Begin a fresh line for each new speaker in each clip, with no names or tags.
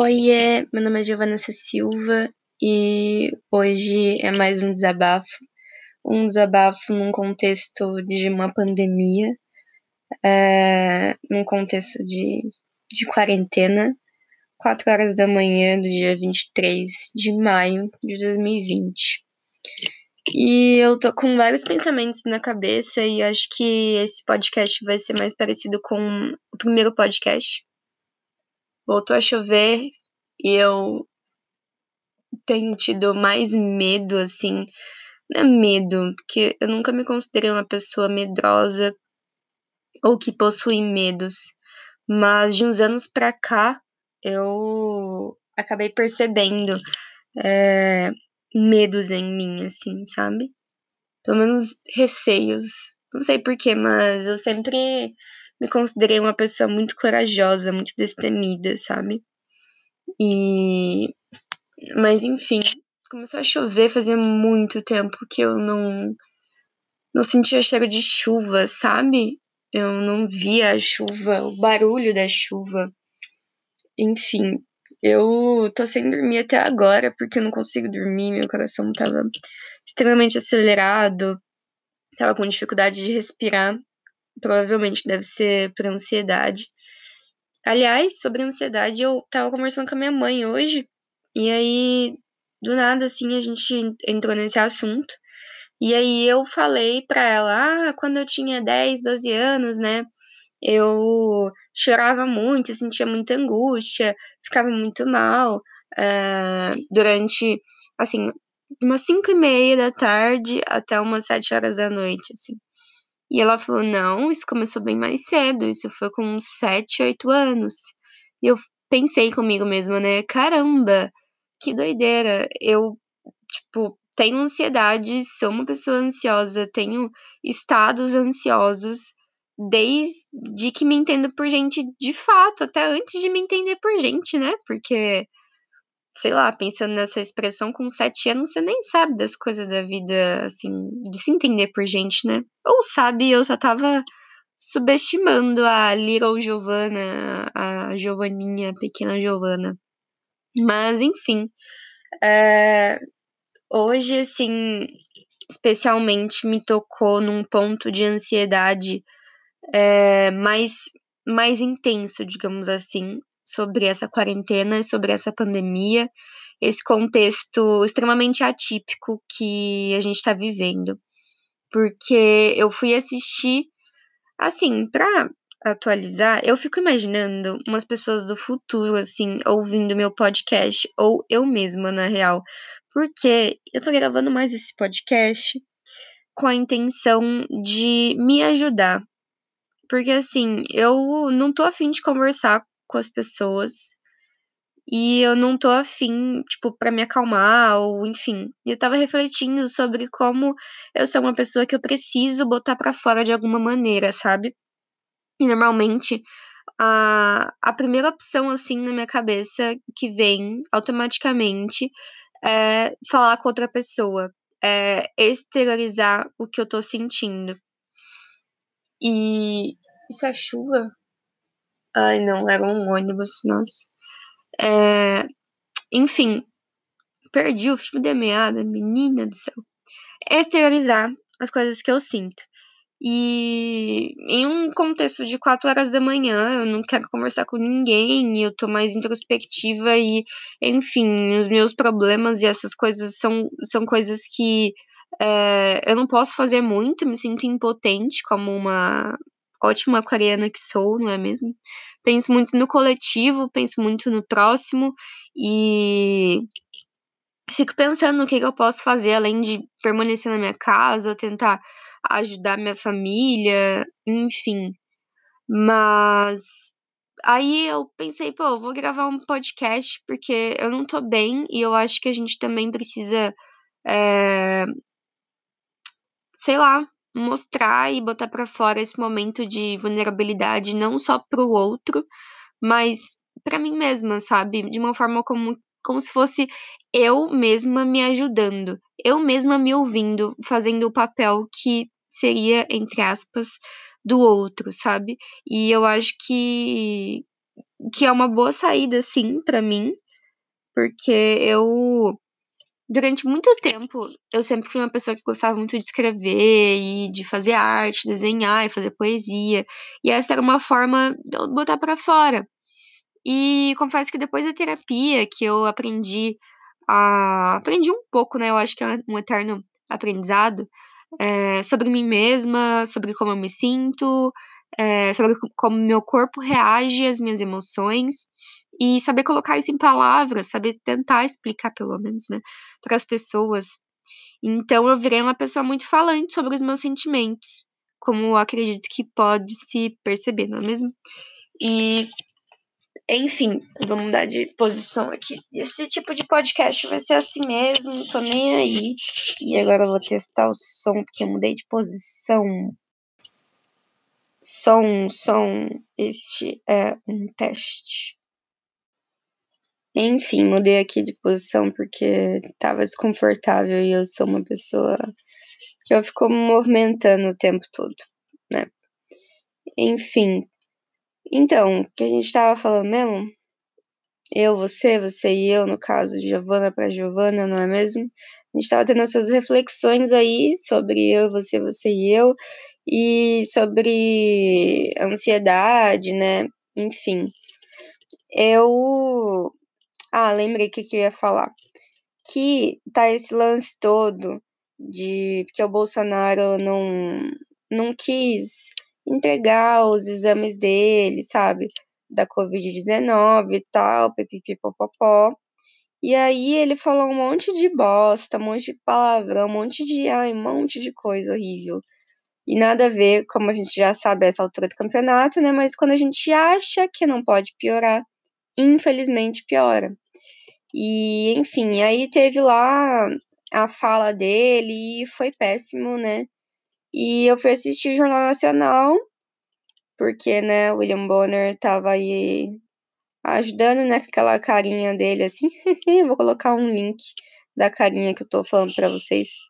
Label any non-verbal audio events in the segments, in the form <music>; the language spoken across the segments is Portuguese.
Oiê, meu nome é Giovanna Silva e hoje é mais um desabafo. Um desabafo num contexto de uma pandemia, é, num contexto de, de quarentena, 4 horas da manhã do dia 23 de maio de 2020. E eu tô com vários pensamentos na cabeça e acho que esse podcast vai ser mais parecido com o primeiro podcast. Voltou a chover e eu tenho tido mais medo, assim. Não é medo, porque eu nunca me considerei uma pessoa medrosa ou que possui medos. Mas de uns anos pra cá, eu acabei percebendo é, medos em mim, assim, sabe? Pelo menos receios. Não sei porquê, mas eu sempre me considerei uma pessoa muito corajosa, muito destemida, sabe? E. Mas enfim, começou a chover fazia muito tempo que eu não. Não sentia cheiro de chuva, sabe? Eu não via a chuva, o barulho da chuva. Enfim, eu tô sem dormir até agora porque eu não consigo dormir, meu coração tava extremamente acelerado, tava com dificuldade de respirar. Provavelmente deve ser por ansiedade. Aliás, sobre ansiedade, eu tava conversando com a minha mãe hoje, e aí, do nada, assim, a gente entrou nesse assunto. E aí eu falei pra ela, ah, quando eu tinha 10, 12 anos, né? eu chorava muito, sentia muita angústia, ficava muito mal uh, durante, assim, umas cinco e meia da tarde até umas sete horas da noite, assim. E ela falou, não, isso começou bem mais cedo, isso foi com uns sete, oito anos. E eu pensei comigo mesma, né, caramba, que doideira, eu, tipo, tenho ansiedade, sou uma pessoa ansiosa, tenho estados ansiosos, desde que me entendo por gente de fato, até antes de me entender por gente, né? Porque, sei lá, pensando nessa expressão, com sete anos você nem sabe das coisas da vida, assim, de se entender por gente, né? Ou sabe, eu só tava subestimando a Little Giovanna, a Giovaninha, a pequena Giovanna. Mas, enfim, é, hoje, assim, especialmente me tocou num ponto de ansiedade é, mais, mais intenso, digamos assim, sobre essa quarentena, sobre essa pandemia, esse contexto extremamente atípico que a gente está vivendo. Porque eu fui assistir, assim, para atualizar, eu fico imaginando umas pessoas do futuro, assim, ouvindo meu podcast, ou eu mesma, na real. Porque eu tô gravando mais esse podcast com a intenção de me ajudar, porque assim, eu não tô afim de conversar com as pessoas. E eu não tô afim, tipo, pra me acalmar, ou enfim. Eu tava refletindo sobre como eu sou uma pessoa que eu preciso botar para fora de alguma maneira, sabe? E normalmente a, a primeira opção, assim, na minha cabeça que vem automaticamente é falar com outra pessoa, é exteriorizar o que eu tô sentindo. E isso é chuva? Ai, não, era um ônibus, nossa. É, enfim, perdi o fio da meada, menina do céu. Exteriorizar as coisas que eu sinto. E em um contexto de quatro horas da manhã, eu não quero conversar com ninguém, eu tô mais introspectiva e, enfim, os meus problemas e essas coisas são, são coisas que é, eu não posso fazer muito, me sinto impotente como uma ótima aquariana que sou, não é mesmo? Penso muito no coletivo, penso muito no próximo e fico pensando no que, que eu posso fazer além de permanecer na minha casa, tentar ajudar minha família, enfim. Mas aí eu pensei, pô, eu vou gravar um podcast porque eu não tô bem e eu acho que a gente também precisa é, sei lá, mostrar e botar para fora esse momento de vulnerabilidade não só para o outro, mas para mim mesma, sabe? De uma forma como como se fosse eu mesma me ajudando, eu mesma me ouvindo, fazendo o papel que seria entre aspas do outro, sabe? E eu acho que que é uma boa saída, sim, para mim, porque eu durante muito tempo, eu sempre fui uma pessoa que gostava muito de escrever e de fazer arte, desenhar e fazer poesia. E essa era uma forma de eu botar para fora. E confesso que depois da terapia que eu aprendi a. Aprendi um pouco, né? Eu acho que é um eterno aprendizado. É, sobre mim mesma, sobre como eu me sinto, é, sobre como meu corpo reage às minhas emoções e saber colocar isso em palavras, saber tentar explicar pelo menos, né, para as pessoas. Então eu virei uma pessoa muito falante sobre os meus sentimentos, como acredito que pode se perceber, não é mesmo? E enfim, vamos mudar de posição aqui. Esse tipo de podcast vai ser assim mesmo, não tô nem aí. E agora eu vou testar o som, porque eu mudei de posição. Som, som, este é um teste. Enfim, mudei aqui de posição porque tava desconfortável e eu sou uma pessoa que eu fico movimentando o tempo todo, né? Enfim. Então, o que a gente tava falando mesmo? Eu, você, você e eu, no caso de Giovana para Giovana, não é mesmo? A gente tava tendo essas reflexões aí sobre eu, você, você e eu, e sobre ansiedade, né? Enfim. Eu ah, lembrei o que, que eu ia falar. Que tá esse lance todo de que o Bolsonaro não, não quis entregar os exames dele, sabe? Da Covid-19 e tal, pipipipopopó. E aí ele falou um monte de bosta, um monte de palavrão, um monte de, ai, um monte de coisa horrível. E nada a ver, como a gente já sabe, essa altura do campeonato, né? Mas quando a gente acha que não pode piorar, infelizmente piora. E, enfim, aí teve lá a fala dele e foi péssimo, né? E eu fui assistir o Jornal Nacional, porque, né, William Bonner tava aí ajudando, né, com aquela carinha dele, assim. <laughs> Vou colocar um link da carinha que eu tô falando pra vocês.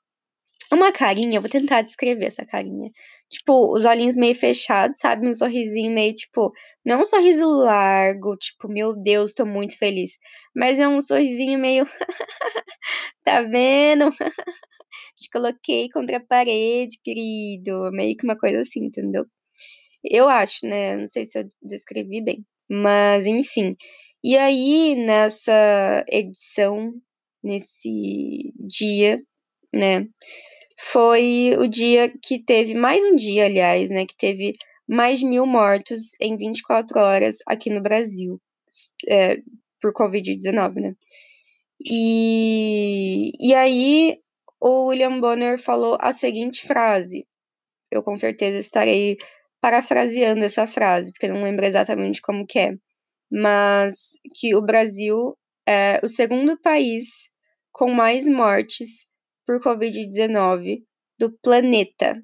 Uma carinha, vou tentar descrever essa carinha. Tipo, os olhinhos meio fechados, sabe? Um sorrisinho meio, tipo, não um sorriso largo, tipo, meu Deus, tô muito feliz. Mas é um sorrisinho meio. <laughs> tá vendo? <laughs> Te coloquei contra a parede, querido. Meio que uma coisa assim, entendeu? Eu acho, né? Não sei se eu descrevi bem. Mas, enfim. E aí, nessa edição, nesse dia, né? Foi o dia que teve, mais um dia, aliás, né, que teve mais de mil mortos em 24 horas aqui no Brasil, é, por Covid-19, né? E, e aí o William Bonner falou a seguinte frase, eu com certeza estarei parafraseando essa frase, porque eu não lembro exatamente como que é, mas que o Brasil é o segundo país com mais mortes por Covid-19 do planeta.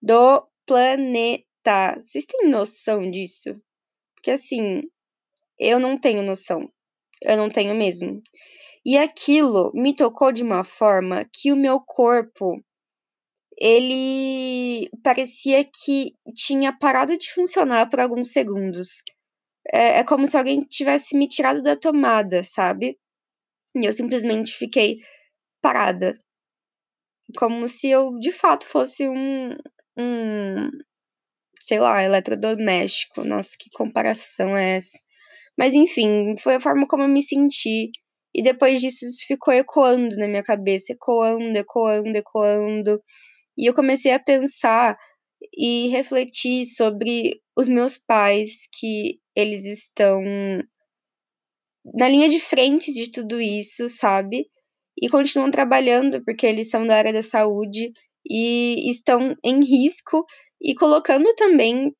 Do planeta. Vocês têm noção disso? Porque assim, eu não tenho noção. Eu não tenho mesmo. E aquilo me tocou de uma forma que o meu corpo ele parecia que tinha parado de funcionar por alguns segundos. É, é, como se alguém tivesse me tirado da tomada, sabe? E eu simplesmente fiquei parada, como se eu de fato fosse um, um sei lá, eletrodoméstico. Nossa, que comparação é essa? Mas enfim, foi a forma como eu me senti. E depois disso, isso ficou ecoando na minha cabeça, ecoando, ecoando, ecoando. E eu comecei a pensar e refletir sobre os meus pais, que eles estão na linha de frente de tudo isso, sabe? E continuam trabalhando porque eles são da área da saúde e estão em risco e colocando também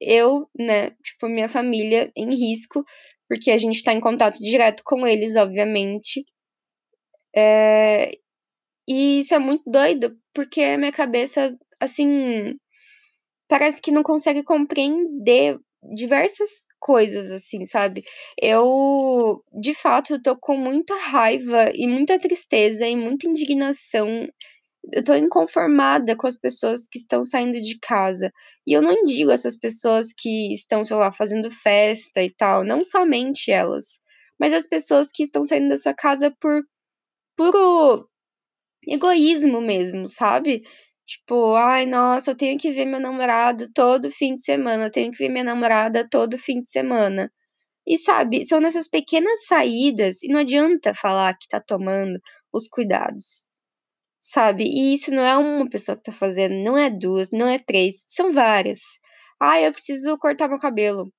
eu, né, tipo, minha família em risco, porque a gente está em contato direto com eles, obviamente. É, e isso é muito doido, porque a minha cabeça, assim, parece que não consegue compreender diversas coisas, assim, sabe? Eu, de fato, tô com muita raiva e muita tristeza e muita indignação eu tô inconformada com as pessoas que estão saindo de casa. E eu não digo essas pessoas que estão, sei lá, fazendo festa e tal, não somente elas, mas as pessoas que estão saindo da sua casa por puro egoísmo mesmo, sabe? Tipo, ai, nossa, eu tenho que ver meu namorado todo fim de semana, eu tenho que ver minha namorada todo fim de semana. E sabe, são nessas pequenas saídas, e não adianta falar que tá tomando os cuidados, sabe? E isso não é uma pessoa que tá fazendo, não é duas, não é três, são várias. Ai, eu preciso cortar meu cabelo.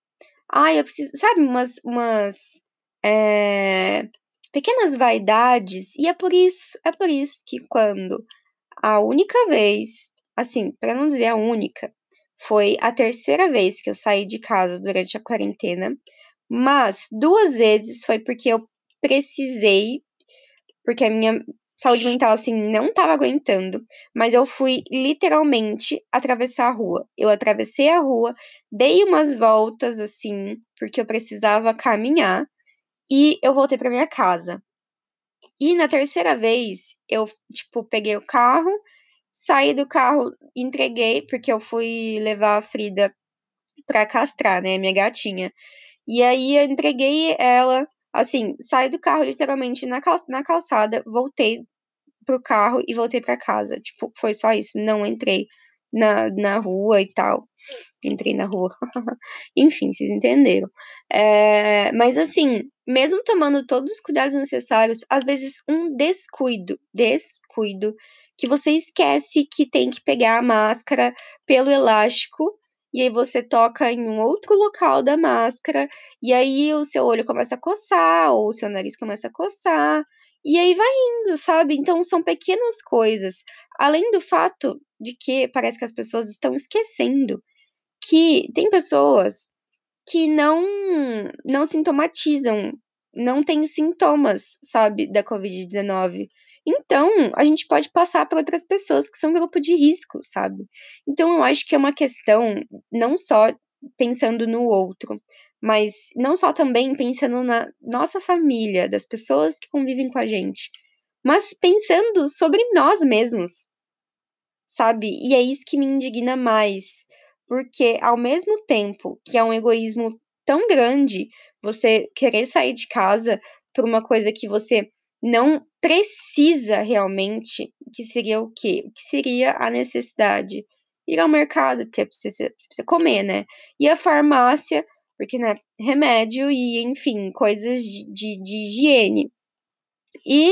Ai, eu preciso, sabe, umas, umas é, pequenas vaidades, e é por isso, é por isso que quando a única vez, assim, para não dizer a única, foi a terceira vez que eu saí de casa durante a quarentena, mas duas vezes foi porque eu precisei, porque a minha saúde mental assim não estava aguentando, mas eu fui literalmente atravessar a rua. Eu atravessei a rua, dei umas voltas assim, porque eu precisava caminhar e eu voltei para minha casa. E na terceira vez, eu, tipo, peguei o carro, saí do carro, entreguei, porque eu fui levar a Frida pra castrar, né, minha gatinha. E aí eu entreguei ela, assim, saí do carro literalmente na, cal na calçada, voltei pro carro e voltei para casa. Tipo, foi só isso, não entrei na, na rua e tal. Entrei na rua. <laughs> Enfim, vocês entenderam. É, mas assim, mesmo tomando todos os cuidados necessários, às vezes um descuido, descuido, que você esquece que tem que pegar a máscara pelo elástico e aí você toca em um outro local da máscara, e aí o seu olho começa a coçar, ou o seu nariz começa a coçar, e aí vai indo, sabe? Então são pequenas coisas. Além do fato de que parece que as pessoas estão esquecendo que tem pessoas que não não sintomatizam, não têm sintomas, sabe, da COVID-19. Então, a gente pode passar para outras pessoas que são grupo de risco, sabe? Então, eu acho que é uma questão não só pensando no outro, mas não só também pensando na nossa família, das pessoas que convivem com a gente, mas pensando sobre nós mesmos, sabe? E é isso que me indigna mais, porque ao mesmo tempo que é um egoísmo tão grande você querer sair de casa por uma coisa que você não precisa realmente, que seria o quê? O que seria a necessidade? Ir ao mercado, porque precisa, precisa comer, né? E a farmácia, porque, né, remédio e, enfim, coisas de, de, de higiene. E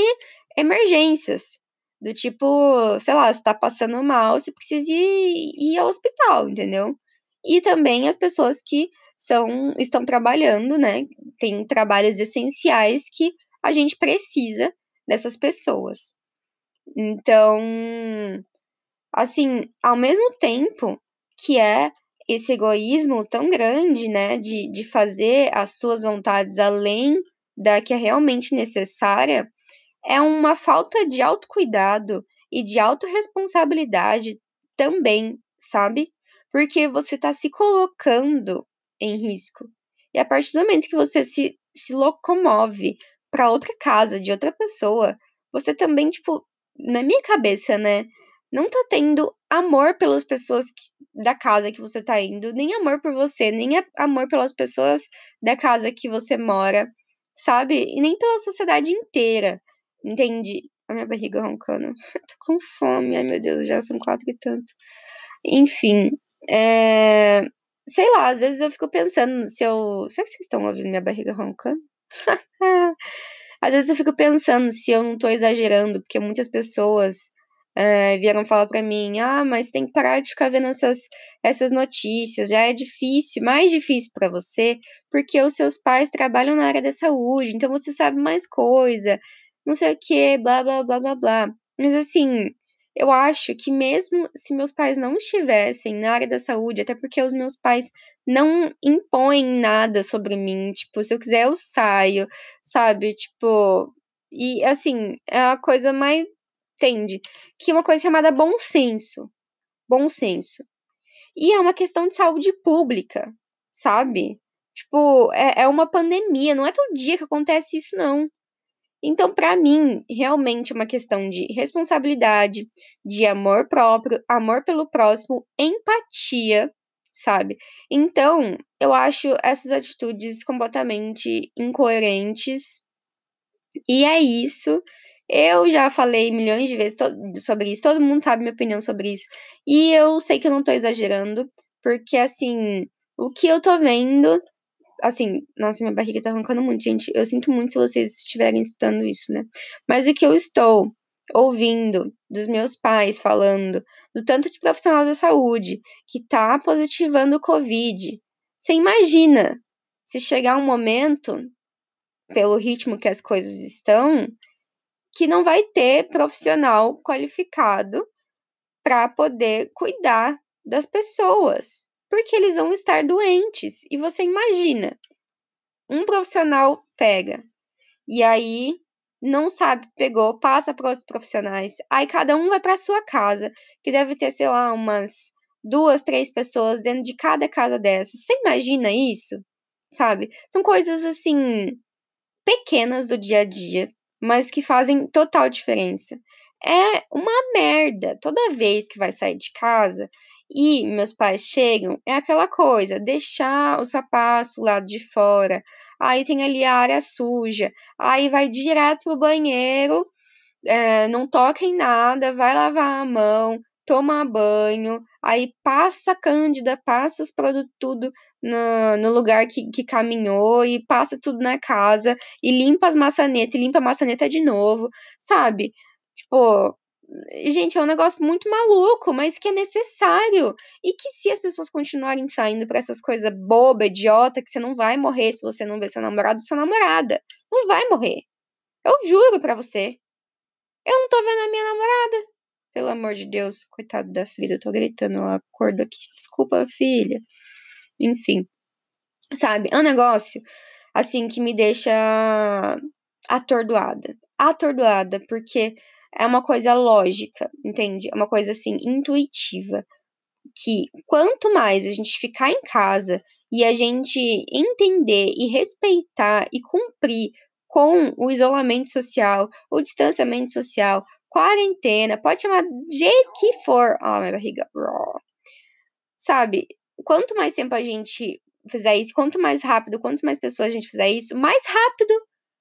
emergências, do tipo, sei lá, você tá passando mal, você precisa ir, ir ao hospital, entendeu? E também as pessoas que são estão trabalhando, né? Tem trabalhos essenciais que a gente precisa dessas pessoas. Então, assim, ao mesmo tempo que é esse egoísmo tão grande, né, de, de fazer as suas vontades além da que é realmente necessária, é uma falta de autocuidado e de autorresponsabilidade também, sabe? Porque você está se colocando em risco. E a partir do momento que você se, se locomove para outra casa de outra pessoa, você também, tipo, na minha cabeça, né, não tá tendo amor pelas pessoas que, da casa que você tá indo, nem amor por você, nem amor pelas pessoas da casa que você mora, sabe? E nem pela sociedade inteira, entende? A minha barriga roncando. <laughs> tô com fome, ai meu Deus, já são quatro e tanto. Enfim, é... sei lá, às vezes eu fico pensando se eu. Será que vocês estão ouvindo minha barriga roncando? <laughs> Às vezes eu fico pensando se eu não tô exagerando, porque muitas pessoas é, vieram falar para mim: ah, mas tem que parar de ficar vendo essas, essas notícias, já é difícil, mais difícil para você, porque os seus pais trabalham na área da saúde, então você sabe mais coisa, não sei o que, blá, blá, blá, blá, blá. Mas assim, eu acho que mesmo se meus pais não estivessem na área da saúde, até porque os meus pais não impõem nada sobre mim, tipo, se eu quiser eu saio, sabe? Tipo, e assim, é a coisa mais entende? Que é uma coisa chamada bom senso. Bom senso. E é uma questão de saúde pública, sabe? Tipo, é, é uma pandemia, não é todo dia que acontece isso, não. Então, para mim, realmente é uma questão de responsabilidade, de amor próprio, amor pelo próximo, empatia, sabe? Então, eu acho essas atitudes completamente incoerentes. E é isso. Eu já falei milhões de vezes sobre isso, todo mundo sabe minha opinião sobre isso. E eu sei que eu não tô exagerando, porque assim, o que eu tô vendo, assim, nossa, minha barriga tá arrancando muito, gente. Eu sinto muito se vocês estiverem escutando isso, né? Mas o que eu estou ouvindo dos meus pais falando do tanto de profissional da saúde que tá positivando o Covid. Você imagina se chegar um momento, pelo ritmo que as coisas estão, que não vai ter profissional qualificado para poder cuidar das pessoas, porque eles vão estar doentes. E você imagina, um profissional pega e aí não sabe, pegou, passa para outros profissionais. Aí cada um vai para sua casa, que deve ter, sei lá, umas duas, três pessoas dentro de cada casa dessas. Você imagina isso? Sabe? São coisas assim pequenas do dia a dia, mas que fazem total diferença. É uma merda. Toda vez que vai sair de casa e meus pais chegam, é aquela coisa, deixar o sapato lá de fora. Aí tem ali a área suja. Aí vai direto pro banheiro, é, não toca em nada, vai lavar a mão, toma banho, aí passa a cândida, passa os produtos tudo no, no lugar que, que caminhou e passa tudo na casa e limpa as maçanetas e limpa a maçaneta de novo, sabe? Tipo, gente, é um negócio muito maluco, mas que é necessário. E que se as pessoas continuarem saindo para essas coisas boba, idiota, que você não vai morrer se você não ver seu namorado ou sua namorada. Não vai morrer. Eu juro para você. Eu não tô vendo a minha namorada. Pelo amor de Deus, coitado da filha, eu tô gritando, ela acordou aqui. Desculpa, filha. Enfim, sabe? É um negócio, assim, que me deixa atordoada. Atordoada, porque é uma coisa lógica, entende? É uma coisa, assim, intuitiva. Que quanto mais a gente ficar em casa e a gente entender e respeitar e cumprir com o isolamento social, o distanciamento social, quarentena, pode chamar de jeito que for. Ó, oh, minha barriga. Sabe? Quanto mais tempo a gente fizer isso, quanto mais rápido, quanto mais pessoas a gente fizer isso, mais rápido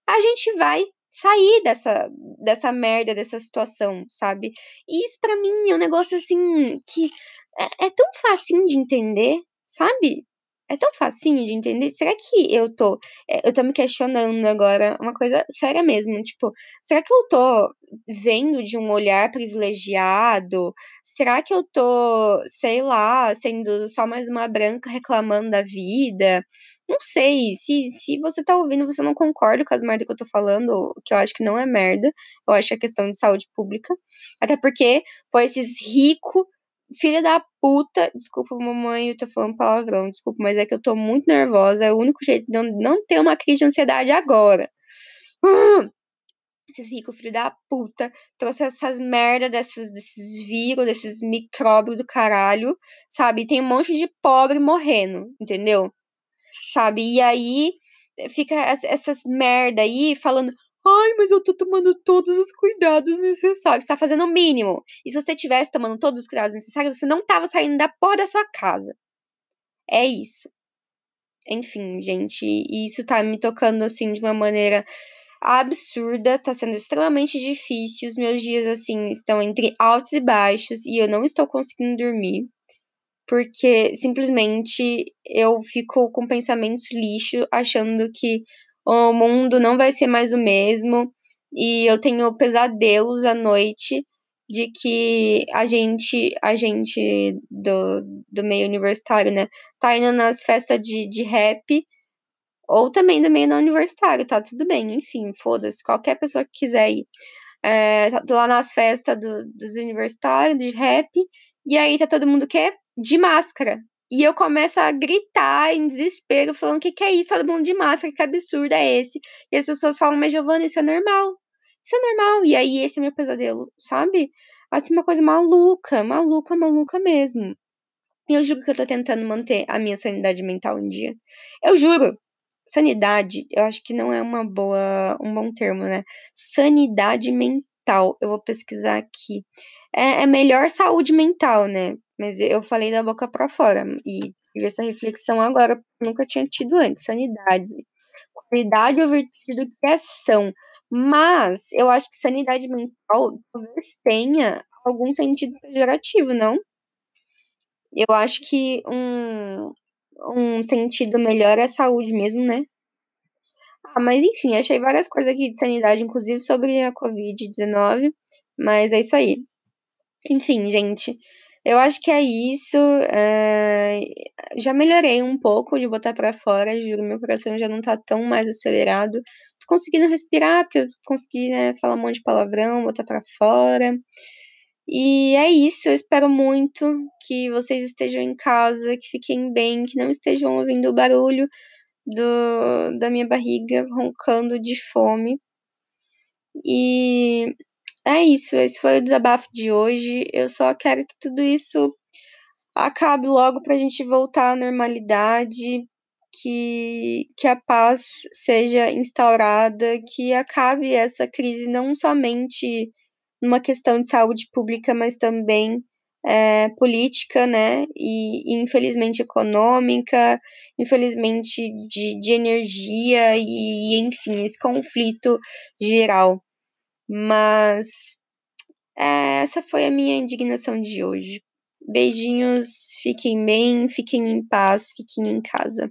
a gente vai sair dessa, dessa merda, dessa situação, sabe? E isso para mim é um negócio assim que é, é tão facinho de entender, sabe? É tão facinho de entender. Será que eu tô. É, eu tô me questionando agora, uma coisa séria mesmo. Tipo, será que eu tô vendo de um olhar privilegiado? Será que eu tô, sei lá, sendo só mais uma branca reclamando da vida? Não sei. Se, se você tá ouvindo, você não concorda com as merdas que eu tô falando, que eu acho que não é merda. Eu acho que é questão de saúde pública. Até porque foi esses ricos filha da puta, desculpa, mamãe, eu tô falando palavrão, desculpa, mas é que eu tô muito nervosa, é o único jeito de não, não ter uma crise de ansiedade agora. Hum, esses ricos filho da puta trouxe essas merda desses, desses vírus, desses micróbios do caralho, sabe? Tem um monte de pobre morrendo, entendeu? Sabe? E aí fica essas merda aí falando, Ai, mas eu tô tomando todos os cuidados necessários. Você tá fazendo o mínimo. E se você tivesse tomando todos os cuidados necessários, você não tava saindo da porta da sua casa. É isso. Enfim, gente, isso tá me tocando assim de uma maneira absurda, tá sendo extremamente difícil. Os meus dias assim estão entre altos e baixos e eu não estou conseguindo dormir. Porque simplesmente eu fico com pensamentos lixo, achando que o mundo não vai ser mais o mesmo e eu tenho pesadelos à noite de que a gente, a gente do, do meio universitário, né, tá indo nas festas de, de rap ou também do meio não universitário, tá tudo bem, enfim, foda-se, qualquer pessoa que quiser ir. É, tá lá nas festas do, dos universitários de rap, e aí tá todo mundo o quê? De máscara. E eu começo a gritar em desespero, falando: o que, que é isso? Todo mundo de máscara, que absurdo é esse? E as pessoas falam: mas Giovana, isso é normal. Isso é normal. E aí, esse é meu pesadelo, sabe? Assim, uma coisa maluca, maluca, maluca mesmo. E eu juro que eu tô tentando manter a minha sanidade mental em dia. Eu juro. sanidade, eu acho que não é uma boa, um bom termo, né? Sanidade mental. Eu vou pesquisar aqui. É, é melhor saúde mental, né? Mas eu falei da boca para fora e tive essa reflexão agora, nunca tinha tido antes. Sanidade. Qualidade ou virtude do que é ação. Mas eu acho que sanidade mental talvez tenha algum sentido pejorativo, não? Eu acho que um, um sentido melhor é saúde mesmo, né? Ah, mas enfim, achei várias coisas aqui de sanidade, inclusive sobre a Covid-19, mas é isso aí. Enfim, gente, eu acho que é isso. É... Já melhorei um pouco de botar para fora, juro, meu coração já não tá tão mais acelerado. Tô conseguindo respirar, porque eu consegui né, falar um monte de palavrão, botar para fora. E é isso, eu espero muito que vocês estejam em casa, que fiquem bem, que não estejam ouvindo o barulho do, da minha barriga roncando de fome. E é isso, esse foi o desabafo de hoje. Eu só quero que tudo isso acabe logo para a gente voltar à normalidade, que, que a paz seja instaurada, que acabe essa crise não somente numa questão de saúde pública, mas também é, política, né? E, e, infelizmente econômica, infelizmente de, de energia e, e, enfim, esse conflito geral. Mas é, essa foi a minha indignação de hoje. Beijinhos, fiquem bem, fiquem em paz, fiquem em casa.